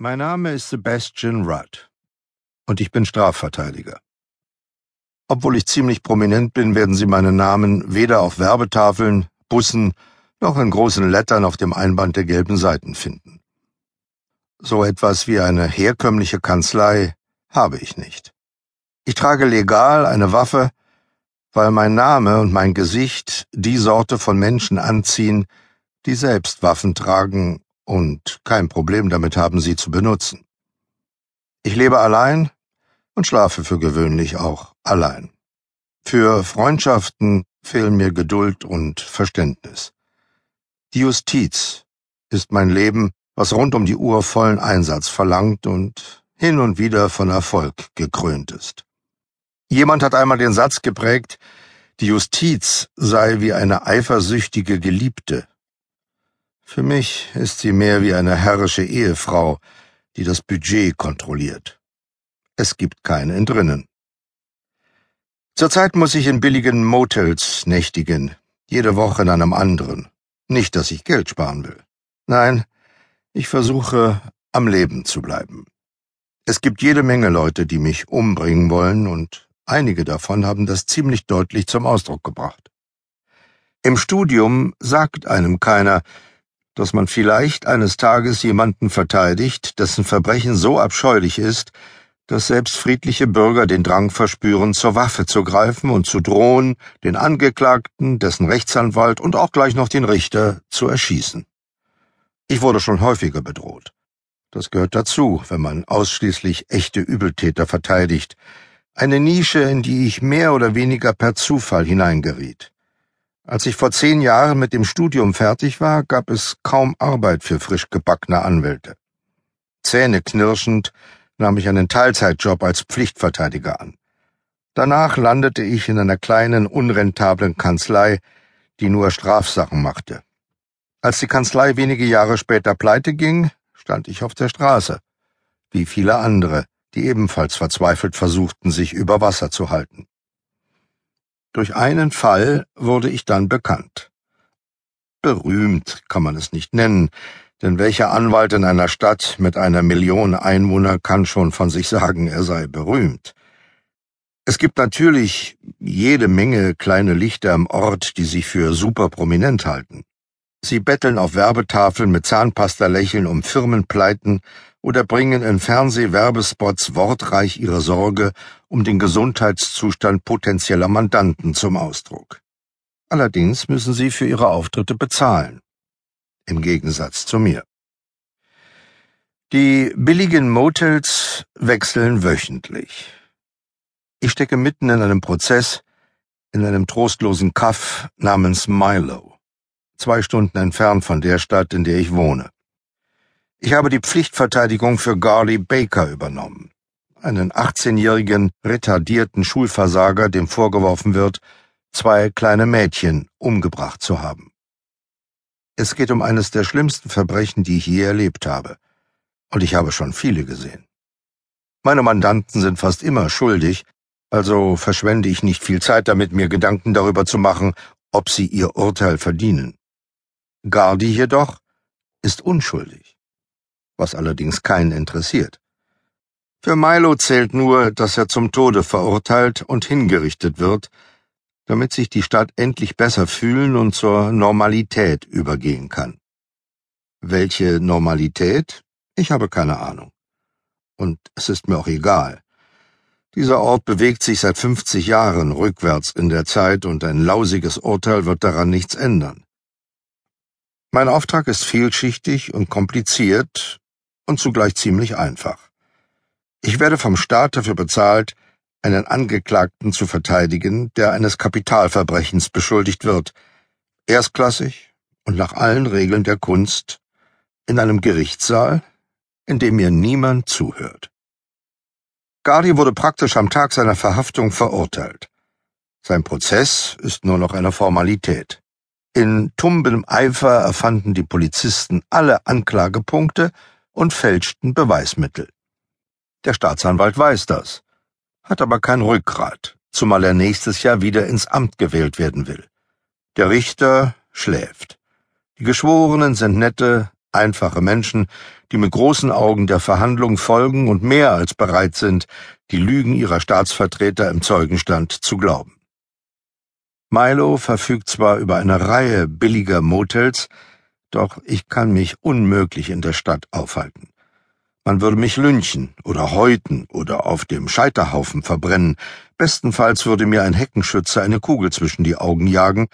Mein Name ist Sebastian Rudd und ich bin Strafverteidiger. Obwohl ich ziemlich prominent bin, werden Sie meinen Namen weder auf Werbetafeln, Bussen noch in großen Lettern auf dem Einband der gelben Seiten finden. So etwas wie eine herkömmliche Kanzlei habe ich nicht. Ich trage legal eine Waffe, weil mein Name und mein Gesicht die Sorte von Menschen anziehen, die selbst Waffen tragen und kein Problem damit haben, sie zu benutzen. Ich lebe allein und schlafe für gewöhnlich auch allein. Für Freundschaften fehlen mir Geduld und Verständnis. Die Justiz ist mein Leben, was rund um die Uhr vollen Einsatz verlangt und hin und wieder von Erfolg gekrönt ist. Jemand hat einmal den Satz geprägt, die Justiz sei wie eine eifersüchtige Geliebte, für mich ist sie mehr wie eine herrische Ehefrau, die das Budget kontrolliert. Es gibt kein Entrinnen. Zurzeit muss ich in billigen Motels nächtigen, jede Woche in einem anderen. Nicht, dass ich Geld sparen will. Nein, ich versuche, am Leben zu bleiben. Es gibt jede Menge Leute, die mich umbringen wollen, und einige davon haben das ziemlich deutlich zum Ausdruck gebracht. Im Studium sagt einem keiner, dass man vielleicht eines Tages jemanden verteidigt, dessen Verbrechen so abscheulich ist, dass selbst friedliche Bürger den Drang verspüren, zur Waffe zu greifen und zu drohen, den Angeklagten, dessen Rechtsanwalt und auch gleich noch den Richter zu erschießen. Ich wurde schon häufiger bedroht. Das gehört dazu, wenn man ausschließlich echte Übeltäter verteidigt, eine Nische, in die ich mehr oder weniger per Zufall hineingeriet. Als ich vor zehn Jahren mit dem Studium fertig war, gab es kaum Arbeit für frisch gebackene Anwälte. Zähneknirschend nahm ich einen Teilzeitjob als Pflichtverteidiger an. Danach landete ich in einer kleinen, unrentablen Kanzlei, die nur Strafsachen machte. Als die Kanzlei wenige Jahre später pleite ging, stand ich auf der Straße, wie viele andere, die ebenfalls verzweifelt versuchten, sich über Wasser zu halten. Durch einen Fall wurde ich dann bekannt. Berühmt kann man es nicht nennen, denn welcher Anwalt in einer Stadt mit einer Million Einwohner kann schon von sich sagen, er sei berühmt? Es gibt natürlich jede Menge kleine Lichter im Ort, die sich für superprominent halten. Sie betteln auf Werbetafeln mit Zahnpasta-Lächeln um Firmenpleiten oder bringen in Fernsehwerbespots wortreich ihre Sorge um den Gesundheitszustand potenzieller Mandanten zum Ausdruck. Allerdings müssen sie für ihre Auftritte bezahlen. Im Gegensatz zu mir. Die billigen Motels wechseln wöchentlich. Ich stecke mitten in einem Prozess, in einem trostlosen Kaff namens Milo, zwei Stunden entfernt von der Stadt, in der ich wohne. Ich habe die Pflichtverteidigung für Garley Baker übernommen, einen 18-jährigen retardierten Schulversager, dem vorgeworfen wird, zwei kleine Mädchen umgebracht zu haben. Es geht um eines der schlimmsten Verbrechen, die ich je erlebt habe, und ich habe schon viele gesehen. Meine Mandanten sind fast immer schuldig, also verschwende ich nicht viel Zeit damit, mir Gedanken darüber zu machen, ob sie ihr Urteil verdienen. Gardi jedoch ist unschuldig was allerdings keinen interessiert. Für Milo zählt nur, dass er zum Tode verurteilt und hingerichtet wird, damit sich die Stadt endlich besser fühlen und zur Normalität übergehen kann. Welche Normalität? Ich habe keine Ahnung. Und es ist mir auch egal. Dieser Ort bewegt sich seit 50 Jahren rückwärts in der Zeit und ein lausiges Urteil wird daran nichts ändern. Mein Auftrag ist vielschichtig und kompliziert, und zugleich ziemlich einfach. Ich werde vom Staat dafür bezahlt, einen Angeklagten zu verteidigen, der eines Kapitalverbrechens beschuldigt wird, erstklassig und nach allen Regeln der Kunst, in einem Gerichtssaal, in dem mir niemand zuhört. Gardi wurde praktisch am Tag seiner Verhaftung verurteilt. Sein Prozess ist nur noch eine Formalität. In tumbelem Eifer erfanden die Polizisten alle Anklagepunkte und fälschten Beweismittel. Der Staatsanwalt weiß das, hat aber kein Rückgrat, zumal er nächstes Jahr wieder ins Amt gewählt werden will. Der Richter schläft. Die Geschworenen sind nette, Einfache Menschen, die mit großen Augen der Verhandlung folgen und mehr als bereit sind, die Lügen ihrer Staatsvertreter im Zeugenstand zu glauben. Milo verfügt zwar über eine Reihe billiger Motels, doch ich kann mich unmöglich in der Stadt aufhalten. Man würde mich lynchen oder häuten oder auf dem Scheiterhaufen verbrennen. Bestenfalls würde mir ein Heckenschütze eine Kugel zwischen die Augen jagen,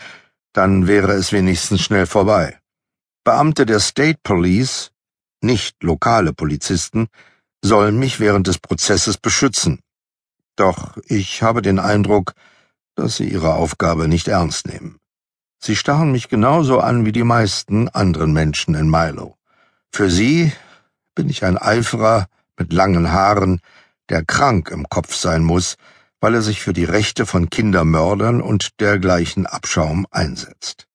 dann wäre es wenigstens schnell vorbei. Beamte der State Police, nicht lokale Polizisten, sollen mich während des Prozesses beschützen. Doch ich habe den Eindruck, dass sie ihre Aufgabe nicht ernst nehmen. Sie starren mich genauso an wie die meisten anderen Menschen in Milo. Für sie bin ich ein Eiferer mit langen Haaren, der krank im Kopf sein muss, weil er sich für die Rechte von Kindermördern und dergleichen Abschaum einsetzt.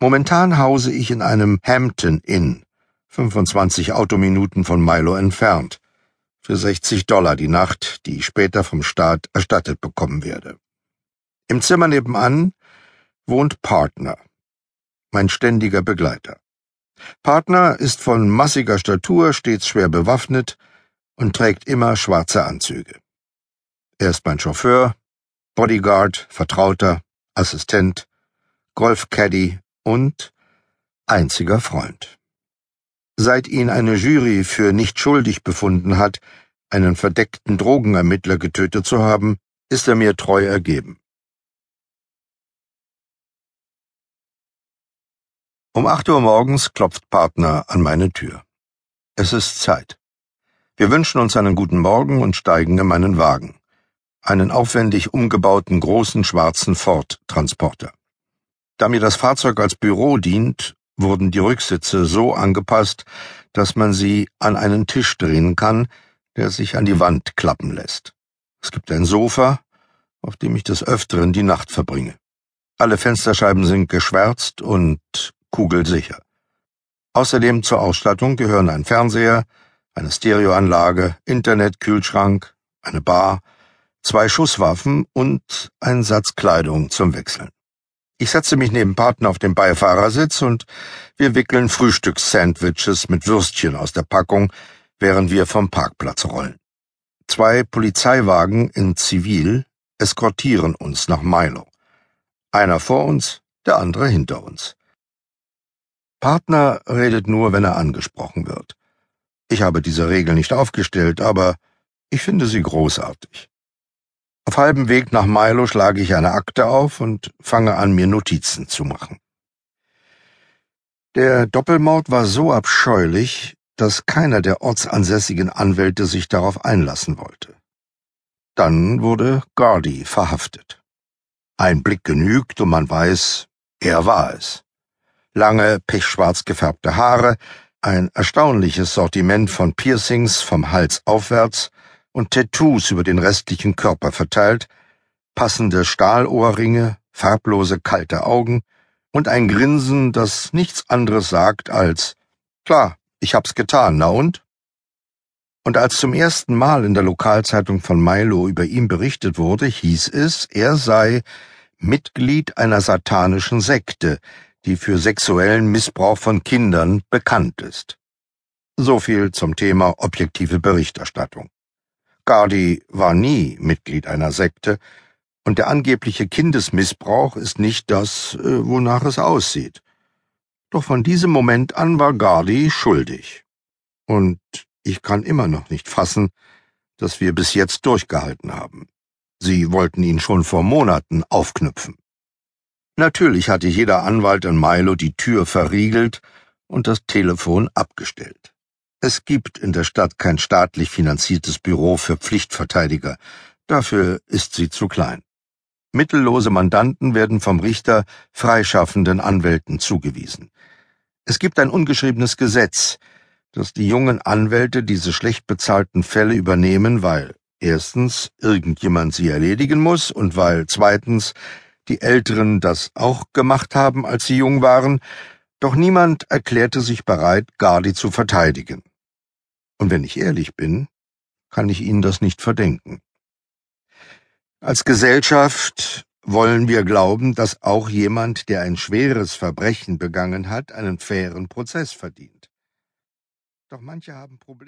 Momentan hause ich in einem Hampton Inn, 25 Autominuten von Milo entfernt, für 60 Dollar die Nacht, die ich später vom Staat erstattet bekommen werde. Im Zimmer nebenan wohnt Partner, mein ständiger Begleiter. Partner ist von massiger Statur, stets schwer bewaffnet und trägt immer schwarze Anzüge. Er ist mein Chauffeur, Bodyguard, Vertrauter, Assistent, Golfcaddy und einziger Freund. Seit ihn eine Jury für nicht schuldig befunden hat, einen verdeckten Drogenermittler getötet zu haben, ist er mir treu ergeben. Um acht Uhr morgens klopft Partner an meine Tür. Es ist Zeit. Wir wünschen uns einen guten Morgen und steigen in meinen Wagen. Einen aufwendig umgebauten großen schwarzen Ford-Transporter. Da mir das Fahrzeug als Büro dient, wurden die Rücksitze so angepasst, dass man sie an einen Tisch drehen kann, der sich an die Wand klappen lässt. Es gibt ein Sofa, auf dem ich des Öfteren die Nacht verbringe. Alle Fensterscheiben sind geschwärzt und kugelsicher. Außerdem zur Ausstattung gehören ein Fernseher, eine Stereoanlage, Internet, Kühlschrank, eine Bar, zwei Schusswaffen und ein Satz Kleidung zum Wechseln. Ich setze mich neben Partner auf den Beifahrersitz und wir wickeln Frühstückssandwiches mit Würstchen aus der Packung, während wir vom Parkplatz rollen. Zwei Polizeiwagen in Zivil eskortieren uns nach Milo. Einer vor uns, der andere hinter uns. Partner redet nur, wenn er angesprochen wird. Ich habe diese Regel nicht aufgestellt, aber ich finde sie großartig. Auf halbem Weg nach Milo schlage ich eine Akte auf und fange an, mir Notizen zu machen. Der Doppelmord war so abscheulich, dass keiner der ortsansässigen Anwälte sich darauf einlassen wollte. Dann wurde Gardy verhaftet. Ein Blick genügt und man weiß, er war es lange, pechschwarz gefärbte Haare, ein erstaunliches Sortiment von Piercings vom Hals aufwärts und Tattoos über den restlichen Körper verteilt, passende Stahlohrringe, farblose kalte Augen und ein Grinsen, das nichts anderes sagt als Klar, ich hab's getan, na und? Und als zum ersten Mal in der Lokalzeitung von Milo über ihn berichtet wurde, hieß es, er sei Mitglied einer satanischen Sekte, die für sexuellen Missbrauch von Kindern bekannt ist. So viel zum Thema objektive Berichterstattung. Gardi war nie Mitglied einer Sekte, und der angebliche Kindesmissbrauch ist nicht das, äh, wonach es aussieht. Doch von diesem Moment an war Gardi schuldig. Und ich kann immer noch nicht fassen, dass wir bis jetzt durchgehalten haben. Sie wollten ihn schon vor Monaten aufknüpfen. Natürlich hatte jeder Anwalt in Milo die Tür verriegelt und das Telefon abgestellt. Es gibt in der Stadt kein staatlich finanziertes Büro für Pflichtverteidiger, dafür ist sie zu klein. Mittellose Mandanten werden vom Richter freischaffenden Anwälten zugewiesen. Es gibt ein ungeschriebenes Gesetz, dass die jungen Anwälte diese schlecht bezahlten Fälle übernehmen, weil erstens irgendjemand sie erledigen muss und weil zweitens die Älteren das auch gemacht haben, als sie jung waren, doch niemand erklärte sich bereit, Gardi zu verteidigen. Und wenn ich ehrlich bin, kann ich Ihnen das nicht verdenken. Als Gesellschaft wollen wir glauben, dass auch jemand, der ein schweres Verbrechen begangen hat, einen fairen Prozess verdient. Doch manche haben Probleme.